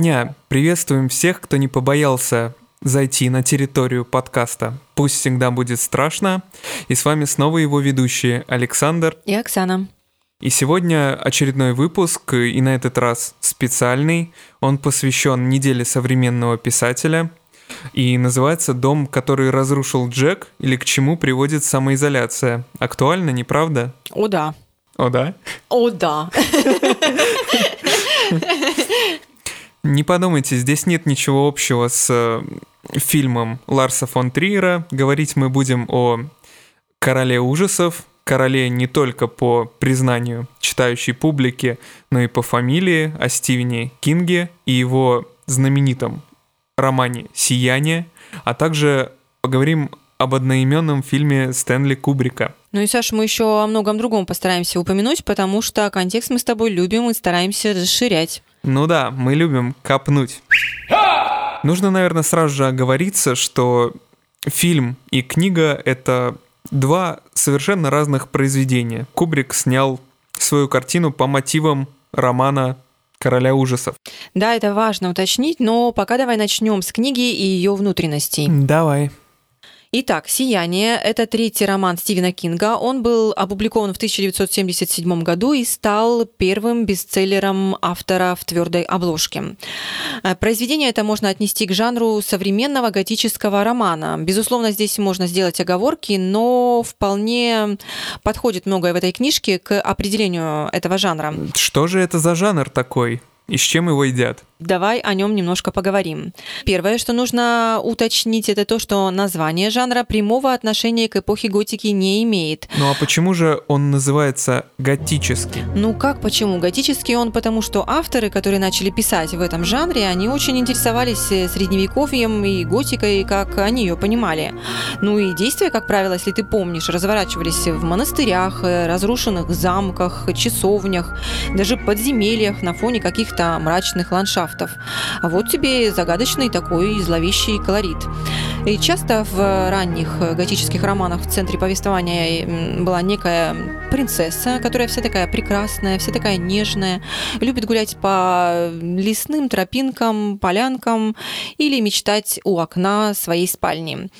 Дня! Приветствуем всех, кто не побоялся зайти на территорию подкаста «Пусть всегда будет страшно». И с вами снова его ведущие Александр и Оксана. И сегодня очередной выпуск, и на этот раз специальный. Он посвящен неделе современного писателя и называется «Дом, который разрушил Джек» или «К чему приводит самоизоляция». Актуально, не правда? О да. О да? О да. Не подумайте, здесь нет ничего общего с э, фильмом Ларса фон Триера. Говорить мы будем о короле ужасов, короле не только по признанию читающей публики, но и по фамилии, о Стивене Кинге и его знаменитом романе «Сияние», а также поговорим об одноименном фильме Стэнли Кубрика. Ну и, Саша, мы еще о многом другом постараемся упомянуть, потому что контекст мы с тобой любим и стараемся расширять. Ну да, мы любим копнуть. Нужно, наверное, сразу же оговориться, что фильм и книга — это два совершенно разных произведения. Кубрик снял свою картину по мотивам романа «Короля ужасов». Да, это важно уточнить, но пока давай начнем с книги и ее внутренностей. Давай. Итак, «Сияние» — это третий роман Стивена Кинга. Он был опубликован в 1977 году и стал первым бестселлером автора в твердой обложке. Э, произведение это можно отнести к жанру современного готического романа. Безусловно, здесь можно сделать оговорки, но вполне подходит многое в этой книжке к определению этого жанра. Что же это за жанр такой? И с чем его едят? Давай о нем немножко поговорим. Первое, что нужно уточнить, это то, что название жанра прямого отношения к эпохе готики не имеет. Ну а почему же он называется готический? Ну как почему? Готический он потому, что авторы, которые начали писать в этом жанре, они очень интересовались э, средневековьем и готикой, как они ее понимали. Ну и действия, как правило, если ты помнишь, разворачивались в монастырях, э, разрушенных замках, часовнях, даже подземельях на фоне каких-то мрачных ландшафтов ландшафтов. А вот тебе загадочный такой зловещий колорит. И часто в ранних готических романах в центре повествования была некая принцесса, которая вся такая прекрасная, вся такая нежная, любит гулять по лесным тропинкам, полянкам или мечтать у окна своей спальни.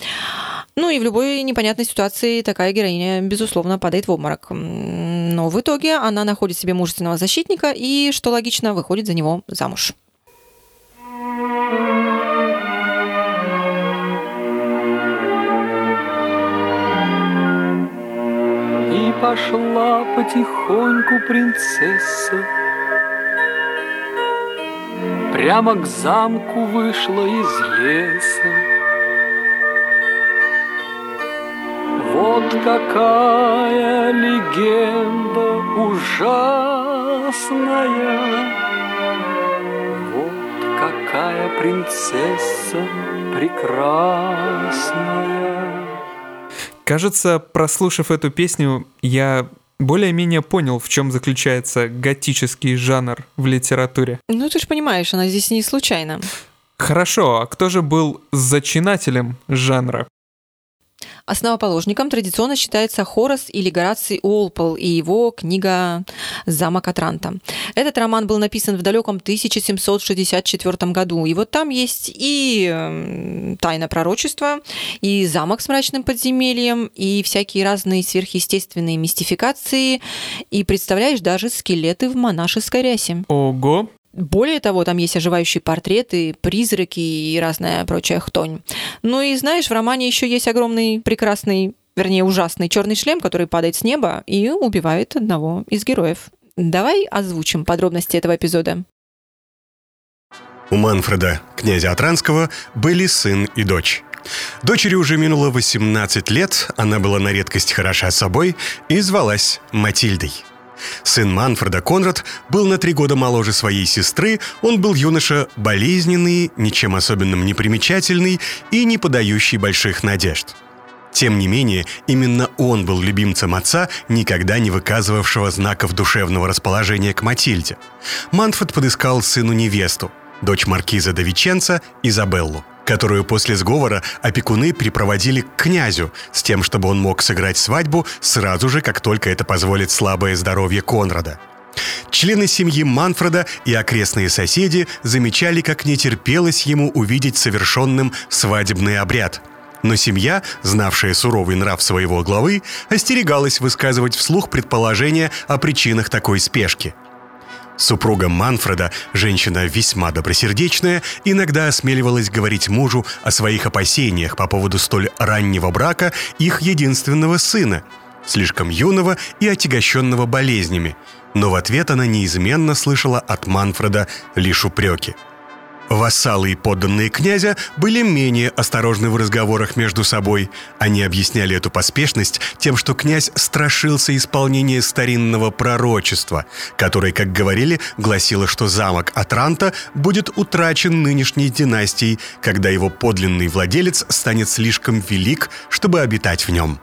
Ну и в любой непонятной ситуации такая героиня, безусловно, падает в обморок. Но в итоге она находит себе мужественного защитника и, что логично, выходит за него замуж. И пошла потихоньку принцесса. Прямо к замку вышла из леса. Вот какая легенда ужасная какая принцесса прекрасная. Кажется, прослушав эту песню, я более-менее понял, в чем заключается готический жанр в литературе. Ну, ты же понимаешь, она здесь не случайно. Хорошо, а кто же был зачинателем жанра? Основоположником традиционно считается Хорас или Гораций Уолпол и его книга «Замок Атранта». Этот роман был написан в далеком 1764 году. И вот там есть и тайна пророчества, и замок с мрачным подземельем, и всякие разные сверхъестественные мистификации, и, представляешь, даже скелеты в монашеской рясе. Ого! Более того, там есть оживающие портреты, призраки и разная прочая хтонь. Ну и знаешь, в романе еще есть огромный, прекрасный, вернее, ужасный черный шлем, который падает с неба и убивает одного из героев. Давай озвучим подробности этого эпизода. У Манфреда, князя Атранского, были сын и дочь. Дочери уже минуло 18 лет, она была на редкость хороша собой и звалась Матильдой – Сын Манфреда Конрад был на три года моложе своей сестры, он был юноша болезненный, ничем особенным не примечательный и не подающий больших надежд. Тем не менее, именно он был любимцем отца, никогда не выказывавшего знаков душевного расположения к Матильде. Манфред подыскал сыну невесту, дочь маркиза де Изабеллу которую после сговора опекуны припроводили к князю с тем, чтобы он мог сыграть свадьбу сразу же, как только это позволит слабое здоровье Конрада. Члены семьи Манфреда и окрестные соседи замечали, как не терпелось ему увидеть совершенным свадебный обряд. Но семья, знавшая суровый нрав своего главы, остерегалась высказывать вслух предположения о причинах такой спешки – Супруга Манфреда, женщина весьма добросердечная, иногда осмеливалась говорить мужу о своих опасениях по поводу столь раннего брака их единственного сына, слишком юного и отягощенного болезнями. Но в ответ она неизменно слышала от Манфреда лишь упреки – Вассалы и подданные князя были менее осторожны в разговорах между собой. Они объясняли эту поспешность тем, что князь страшился исполнения старинного пророчества, которое, как говорили, гласило, что замок Атранта будет утрачен нынешней династией, когда его подлинный владелец станет слишком велик, чтобы обитать в нем.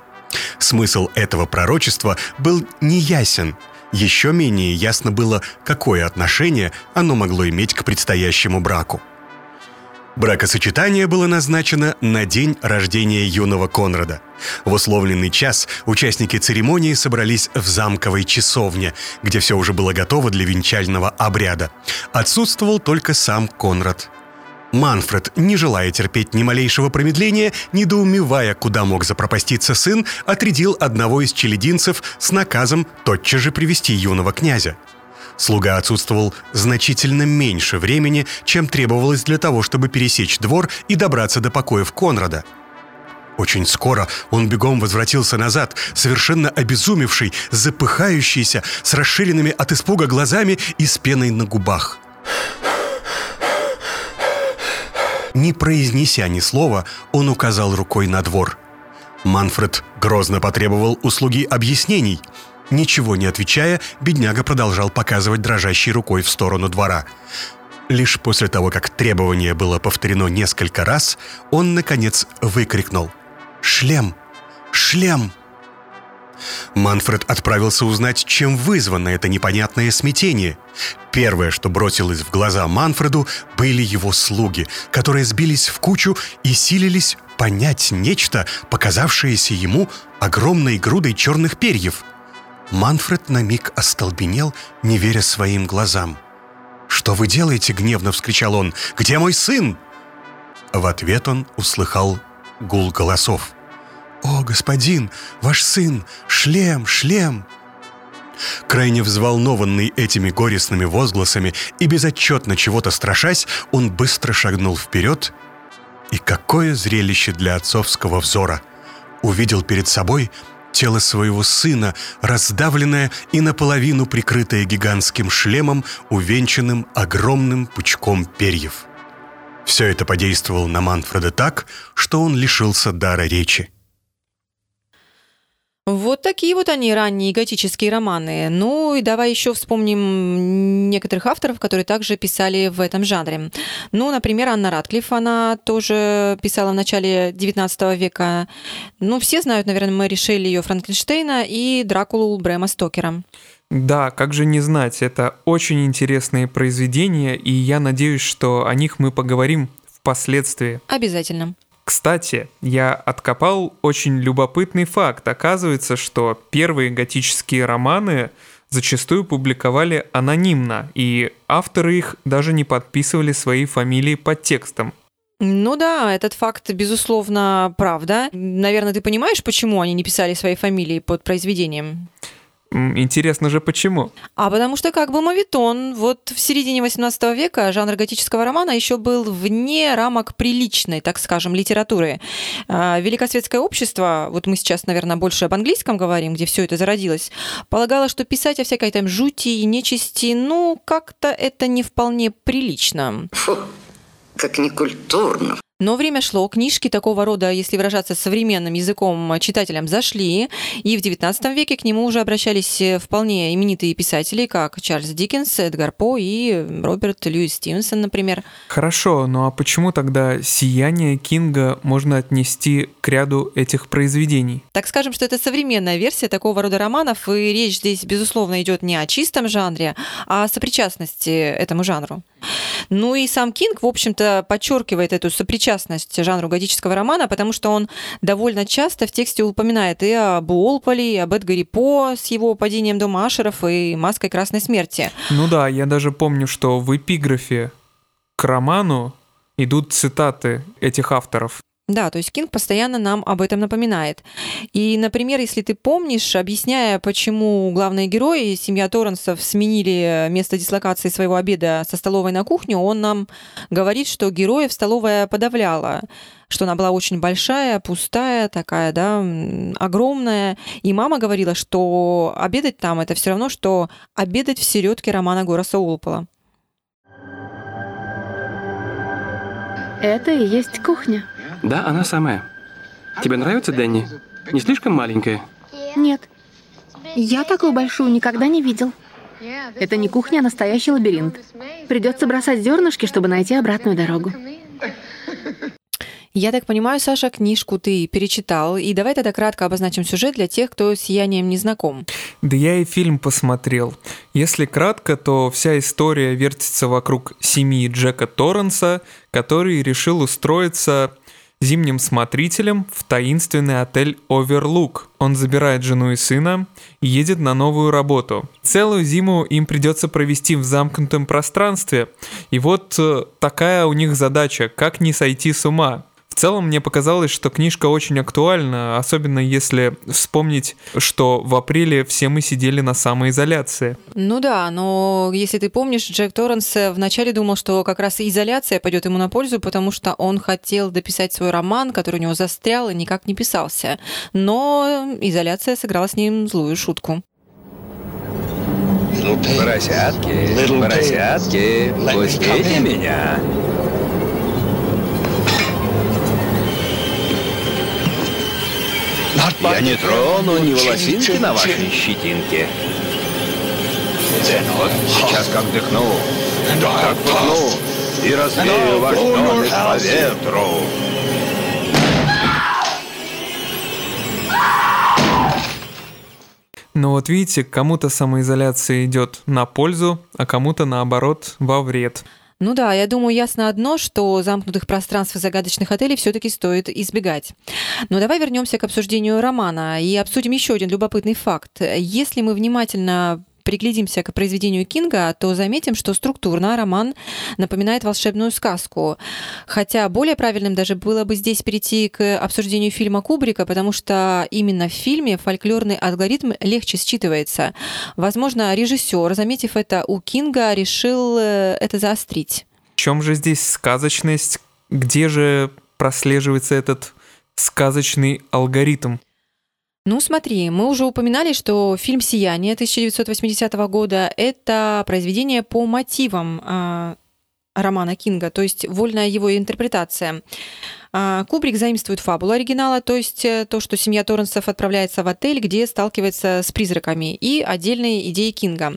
Смысл этого пророчества был неясен – еще менее ясно было, какое отношение оно могло иметь к предстоящему браку. Бракосочетание было назначено на день рождения юного Конрада. В условленный час участники церемонии собрались в замковой часовне, где все уже было готово для венчального обряда. Отсутствовал только сам Конрад. Манфред, не желая терпеть ни малейшего промедления, недоумевая, куда мог запропаститься сын, отрядил одного из челединцев с наказом тотчас же привести юного князя. Слуга отсутствовал значительно меньше времени, чем требовалось для того, чтобы пересечь двор и добраться до покоев Конрада. Очень скоро он бегом возвратился назад, совершенно обезумевший, запыхающийся, с расширенными от испуга глазами и с пеной на губах – Не произнеся ни слова, он указал рукой на двор. Манфред грозно потребовал услуги объяснений. Ничего не отвечая, бедняга продолжал показывать дрожащей рукой в сторону двора. Лишь после того, как требование было повторено несколько раз, он, наконец, выкрикнул «Шлем! Шлем!» Манфред отправился узнать, чем вызвано это непонятное смятение. Первое, что бросилось в глаза Манфреду, были его слуги, которые сбились в кучу и силились понять нечто, показавшееся ему огромной грудой черных перьев. Манфред на миг остолбенел, не веря своим глазам. «Что вы делаете?» — гневно вскричал он. «Где мой сын?» В ответ он услыхал гул голосов. «О, господин, ваш сын! Шлем, шлем!» Крайне взволнованный этими горестными возгласами и безотчетно чего-то страшась, он быстро шагнул вперед. И какое зрелище для отцовского взора! Увидел перед собой тело своего сына, раздавленное и наполовину прикрытое гигантским шлемом, увенчанным огромным пучком перьев. Все это подействовало на Манфреда так, что он лишился дара речи. Вот такие вот они, ранние готические романы. Ну и давай еще вспомним некоторых авторов, которые также писали в этом жанре. Ну, например, Анна Ратклифф, она тоже писала в начале 19 века. Ну, все знают, наверное, Мэри Шелли ее Франкенштейна и Дракулу Брэма Стокера. Да, как же не знать, это очень интересные произведения, и я надеюсь, что о них мы поговорим впоследствии. Обязательно. Кстати, я откопал очень любопытный факт. Оказывается, что первые готические романы зачастую публиковали анонимно, и авторы их даже не подписывали свои фамилии под текстом. Ну да, этот факт, безусловно, правда. Наверное, ты понимаешь, почему они не писали свои фамилии под произведением? Интересно же, почему? А потому что как бы мавитон, вот в середине 18 века жанр готического романа еще был вне рамок приличной, так скажем, литературы. А, великосветское общество, вот мы сейчас, наверное, больше об английском говорим, где все это зародилось, полагало, что писать о всякой там жути и нечисти, ну, как-то это не вполне прилично. Фу, как некультурно. Но время шло, книжки такого рода, если выражаться современным языком, читателям зашли, и в XIX веке к нему уже обращались э, вполне именитые писатели, как Чарльз Диккенс, Эдгар По и Роберт Льюис Стивенсон, например. Хорошо, ну а почему тогда «Сияние» Кинга можно отнести к ряду этих произведений? Так скажем, что это современная версия такого рода романов, и речь здесь, безусловно, идет не о чистом жанре, а о сопричастности этому жанру. Ну и сам Кинг, в общем-то, подчеркивает эту сопричастность сопричастность жанру готического романа, потому что он довольно часто в тексте упоминает и об Уолполе, и об Эдгаре По с его падением дома Ашеров и маской красной смерти. Ну да, я даже помню, что в эпиграфе к роману идут цитаты этих авторов. Да, то есть Кинг постоянно нам об этом напоминает. И, например, если ты помнишь, объясняя, почему главные герои, семья Торренсов, сменили место дислокации своего обеда со столовой на кухню, он нам говорит, что героев столовая подавляла что она была очень большая, пустая, такая, да, огромная. И мама говорила, что обедать там это все равно, что обедать в середке романа Гораса Уолпола. Это и есть кухня. Да, она самая. Тебе нравится, Дэнни? Не слишком маленькая? Нет. Я такую большую никогда не видел. Это не кухня, а настоящий лабиринт. Придется бросать зернышки, чтобы найти обратную дорогу. Я так понимаю, Саша, книжку ты перечитал. И давай тогда кратко обозначим сюжет для тех, кто с сиянием не знаком. Да я и фильм посмотрел. Если кратко, то вся история вертится вокруг семьи Джека Торренса, который решил устроиться зимним смотрителем в таинственный отель Оверлук. Он забирает жену и сына и едет на новую работу. Целую зиму им придется провести в замкнутом пространстве. И вот э, такая у них задача, как не сойти с ума целом мне показалось, что книжка очень актуальна, особенно если вспомнить, что в апреле все мы сидели на самоизоляции. Ну да, но если ты помнишь, Джек Торренс вначале думал, что как раз изоляция пойдет ему на пользу, потому что он хотел дописать свой роман, который у него застрял и никак не писался. Но изоляция сыграла с ним злую шутку. Поросятки, поросятки, пустите меня. Я не трону ни волосинки на вашей щетинке. Вот сейчас как дыхну, как пыхну и развею ваш домик по ветру. Но вот видите, кому-то самоизоляция идет на пользу, а кому-то наоборот во вред. Ну да, я думаю, ясно одно, что замкнутых пространств и загадочных отелей все-таки стоит избегать. Но давай вернемся к обсуждению романа и обсудим еще один любопытный факт. Если мы внимательно приглядимся к произведению Кинга, то заметим, что структурно роман напоминает волшебную сказку. Хотя более правильным даже было бы здесь перейти к обсуждению фильма Кубрика, потому что именно в фильме фольклорный алгоритм легче считывается. Возможно, режиссер, заметив это у Кинга, решил э, это заострить. В чем же здесь сказочность? Где же прослеживается этот сказочный алгоритм? Ну, смотри, мы уже упоминали, что фильм «Сияние» 1980 года – это произведение по мотивам э, романа Кинга, то есть вольная его интерпретация. Э, Кубрик заимствует фабулу оригинала, то есть э, то, что семья Торренсов отправляется в отель, где сталкивается с призраками, и отдельные идеи Кинга.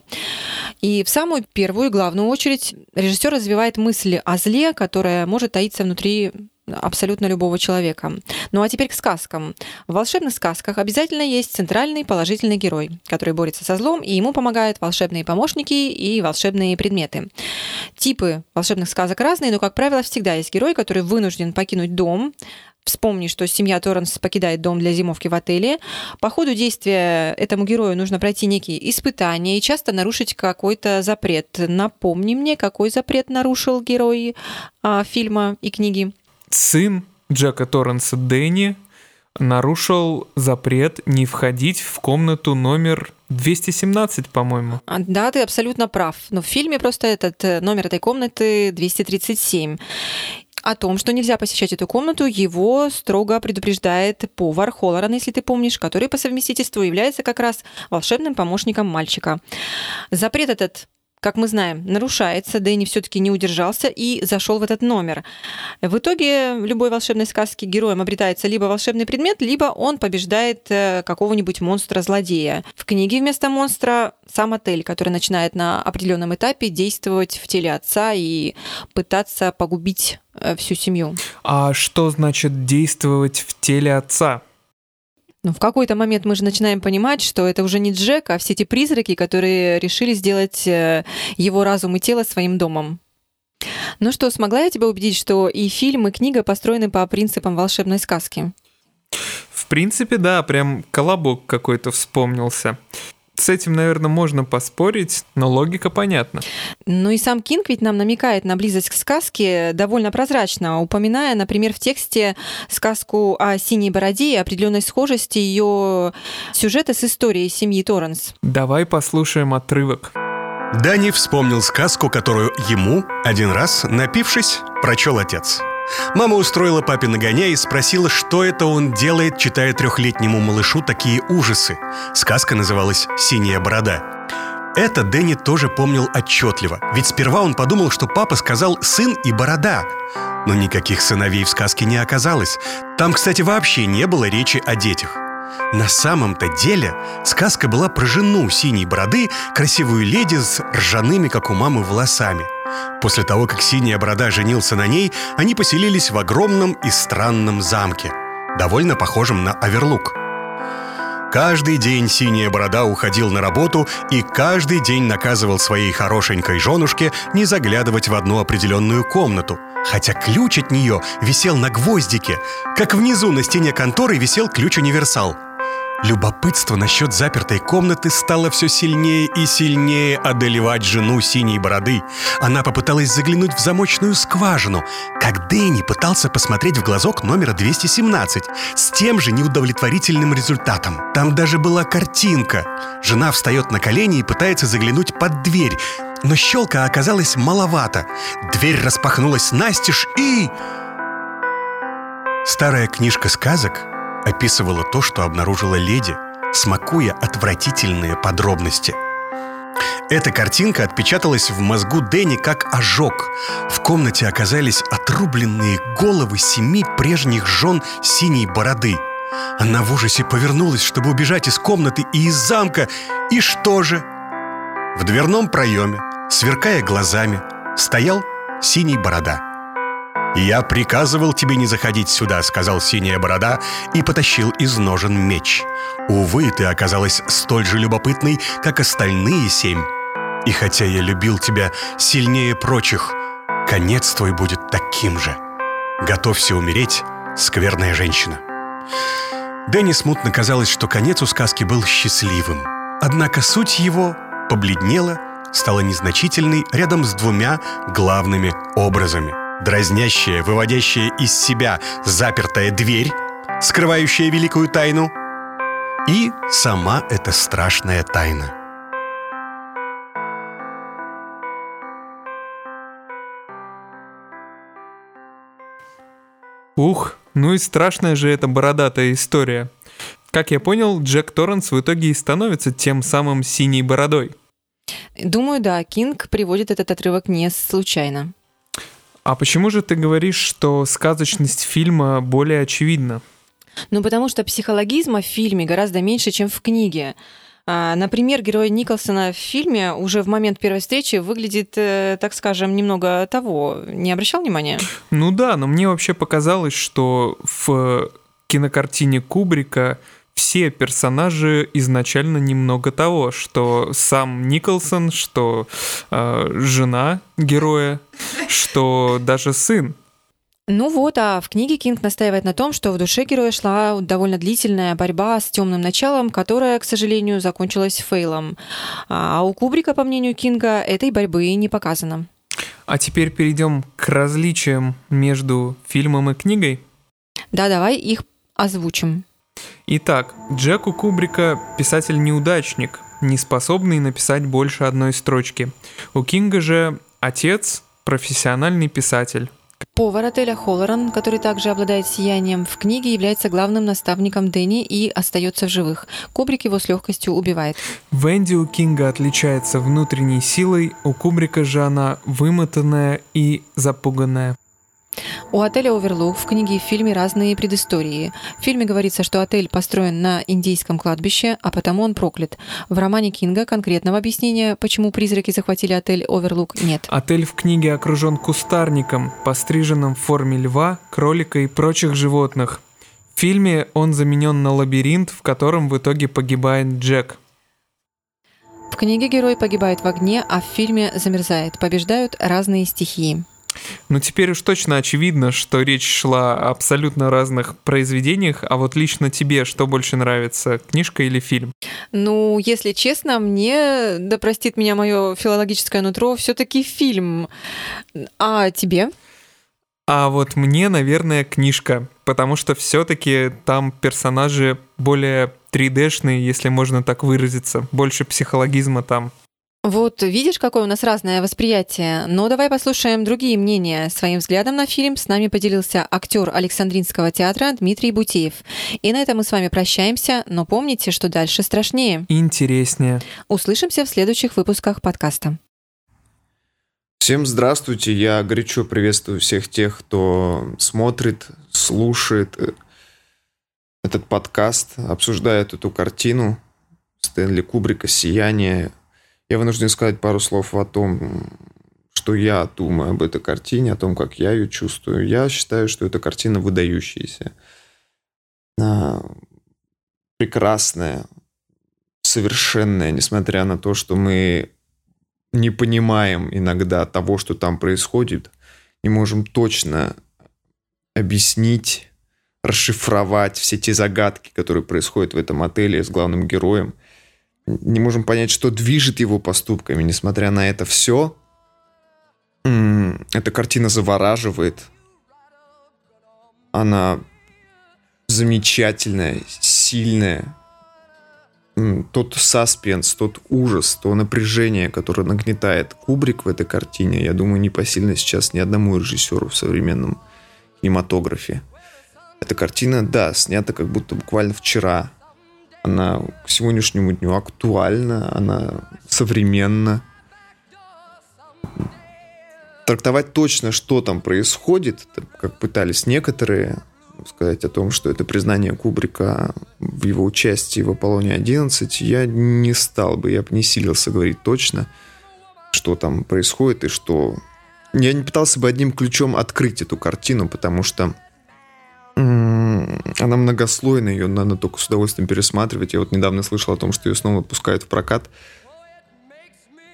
И в самую первую и главную очередь режиссер развивает мысли о зле, которая может таиться внутри абсолютно любого человека. Ну а теперь к сказкам. В волшебных сказках обязательно есть центральный положительный герой, который борется со злом, и ему помогают волшебные помощники и волшебные предметы. Типы волшебных сказок разные, но, как правило, всегда есть герой, который вынужден покинуть дом, Вспомни, что семья Торренс покидает дом для зимовки в отеле. По ходу действия этому герою нужно пройти некие испытания и часто нарушить какой-то запрет. Напомни мне, какой запрет нарушил герой а, фильма и книги сын Джека Торренса Дэнни нарушил запрет не входить в комнату номер 217, по-моему. А, да, ты абсолютно прав. Но в фильме просто этот э, номер этой комнаты 237. О том, что нельзя посещать эту комнату, его строго предупреждает повар Холлоран, если ты помнишь, который по совместительству является как раз волшебным помощником мальчика. Запрет этот как мы знаем, нарушается, Дэнни все-таки не удержался и зашел в этот номер. В итоге в любой волшебной сказке героем обретается либо волшебный предмет, либо он побеждает э, какого-нибудь монстра-злодея. В книге вместо монстра сам отель, который начинает на определенном этапе действовать в теле отца и пытаться погубить э, всю семью. А что значит действовать в теле отца? Ну, в какой-то момент мы же начинаем понимать, что это уже не Джек, а все эти призраки, которые решили сделать э, его разум и тело своим домом. Ну что, смогла я тебя убедить, что и фильм, и книга построены по принципам волшебной сказки? В принципе, да, прям колобок какой-то вспомнился. С этим, наверное, можно поспорить, но логика понятна. Ну и сам Кинг ведь нам намекает на близость к сказке довольно прозрачно, упоминая, например, в тексте сказку о синей бороде и определенной схожести ее сюжета с историей семьи Торренс. Давай послушаем отрывок. Дани вспомнил сказку, которую ему, один раз, напившись, прочел отец. Мама устроила папе нагоня и спросила, что это он делает, читая трехлетнему малышу такие ужасы. Сказка называлась «Синяя борода». Это Дэнни тоже помнил отчетливо, ведь сперва он подумал, что папа сказал «сын и борода». Но никаких сыновей в сказке не оказалось. Там, кстати, вообще не было речи о детях. На самом-то деле сказка была про жену синей бороды, красивую леди с ржаными, как у мамы, волосами. После того, как синяя борода женился на ней, они поселились в огромном и странном замке, довольно похожем на Оверлук. Каждый день синяя борода уходил на работу и каждый день наказывал своей хорошенькой женушке не заглядывать в одну определенную комнату, хотя ключ от нее висел на гвоздике, как внизу на стене конторы висел ключ-универсал – Любопытство насчет запертой комнаты стало все сильнее и сильнее одолевать жену синей бороды. Она попыталась заглянуть в замочную скважину, как Дэнни пытался посмотреть в глазок номера 217 с тем же неудовлетворительным результатом. Там даже была картинка. Жена встает на колени и пытается заглянуть под дверь, но щелка оказалась маловато. Дверь распахнулась настежь и... Старая книжка сказок описывала то, что обнаружила леди, смакуя отвратительные подробности. Эта картинка отпечаталась в мозгу Дэнни как ожог. В комнате оказались отрубленные головы семи прежних жен синей бороды. Она в ужасе повернулась, чтобы убежать из комнаты и из замка. И что же? В дверном проеме, сверкая глазами, стоял синий борода – «Я приказывал тебе не заходить сюда», — сказал синяя борода и потащил из ножен меч. «Увы, ты оказалась столь же любопытной, как остальные семь. И хотя я любил тебя сильнее прочих, конец твой будет таким же. Готовься умереть, скверная женщина». Дэнни смутно казалось, что конец у сказки был счастливым. Однако суть его побледнела, стала незначительной рядом с двумя главными образами — дразнящая, выводящая из себя запертая дверь, скрывающая великую тайну, и сама эта страшная тайна. Ух, ну и страшная же эта бородатая история. Как я понял, Джек Торренс в итоге и становится тем самым синей бородой. Думаю, да, Кинг приводит этот отрывок не случайно. А почему же ты говоришь, что сказочность фильма более очевидна? Ну, потому что психологизма в фильме гораздо меньше, чем в книге. А, например, герой Николсона в фильме уже в момент первой встречи выглядит, э, так скажем, немного того. Не обращал внимания? Ну да, но мне вообще показалось, что в кинокартине Кубрика все персонажи изначально немного того, что сам Николсон, что э, жена героя, что даже сын. Ну вот, а в книге Кинг настаивает на том, что в душе героя шла довольно длительная борьба с темным началом, которая, к сожалению, закончилась фейлом. А у Кубрика, по мнению Кинга, этой борьбы не показано. А теперь перейдем к различиям между фильмом и книгой. Да, давай их озвучим. Итак, Джеку Кубрика писатель-неудачник, не способный написать больше одной строчки. У Кинга же отец профессиональный писатель. Повар отеля Холлоран, который также обладает сиянием, в книге является главным наставником Дэнни и остается в живых. Кубрик его с легкостью убивает. Венди у Кинга отличается внутренней силой, у Кубрика же она вымотанная и запуганная. У отеля Оверлук в книге и в фильме разные предыстории. В фильме говорится, что отель построен на индийском кладбище, а потому он проклят. В романе Кинга конкретного объяснения, почему призраки захватили отель Оверлук, нет. Отель в книге окружен кустарником, постриженным в форме льва, кролика и прочих животных. В фильме он заменен на лабиринт, в котором в итоге погибает Джек. В книге герой погибает в огне, а в фильме замерзает. Побеждают разные стихии. Ну, теперь уж точно очевидно, что речь шла о абсолютно разных произведениях, а вот лично тебе что больше нравится, книжка или фильм? Ну, если честно, мне, да простит меня мое филологическое нутро, все-таки фильм. А тебе? А вот мне, наверное, книжка, потому что все-таки там персонажи более 3D-шные, если можно так выразиться, больше психологизма там. Вот видишь, какое у нас разное восприятие. Но давай послушаем другие мнения. Своим взглядом на фильм с нами поделился актер Александринского театра Дмитрий Бутеев. И на этом мы с вами прощаемся, но помните, что дальше страшнее. Интереснее. Услышимся в следующих выпусках подкаста. Всем здравствуйте, я горячо приветствую всех тех, кто смотрит, слушает э, этот подкаст, обсуждает эту картину Стэнли Кубрика «Сияние». Я вынужден сказать пару слов о том, что я думаю об этой картине, о том, как я ее чувствую. Я считаю, что эта картина выдающаяся, прекрасная, совершенная, несмотря на то, что мы не понимаем иногда того, что там происходит, не можем точно объяснить, расшифровать все те загадки, которые происходят в этом отеле с главным героем. Не можем понять, что движет его поступками. Несмотря на это все, эта картина завораживает. Она замечательная, сильная, тот саспенс, тот ужас, то напряжение, которое нагнетает Кубрик в этой картине, я думаю, не посильно сейчас ни одному режиссеру в современном кинематографе. Эта картина, да, снята как будто буквально вчера. Она к сегодняшнему дню актуальна, она современна. Трактовать точно, что там происходит, как пытались некоторые, сказать о том, что это признание Кубрика в его участии в Аполлоне-11, я не стал бы, я бы не силился говорить точно, что там происходит и что... Я не пытался бы одним ключом открыть эту картину, потому что она многослойная, ее надо только с удовольствием пересматривать. Я вот недавно слышал о том, что ее снова выпускают в прокат.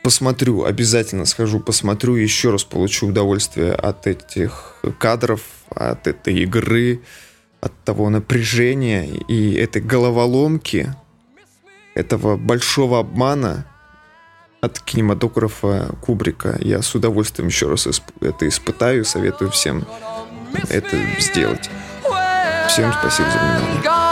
Посмотрю, обязательно схожу, посмотрю, еще раз получу удовольствие от этих кадров, от этой игры, от того напряжения и этой головоломки, этого большого обмана от кинематографа Кубрика. Я с удовольствием еще раз это испытаю, советую всем это сделать. Всем спасибо за внимание.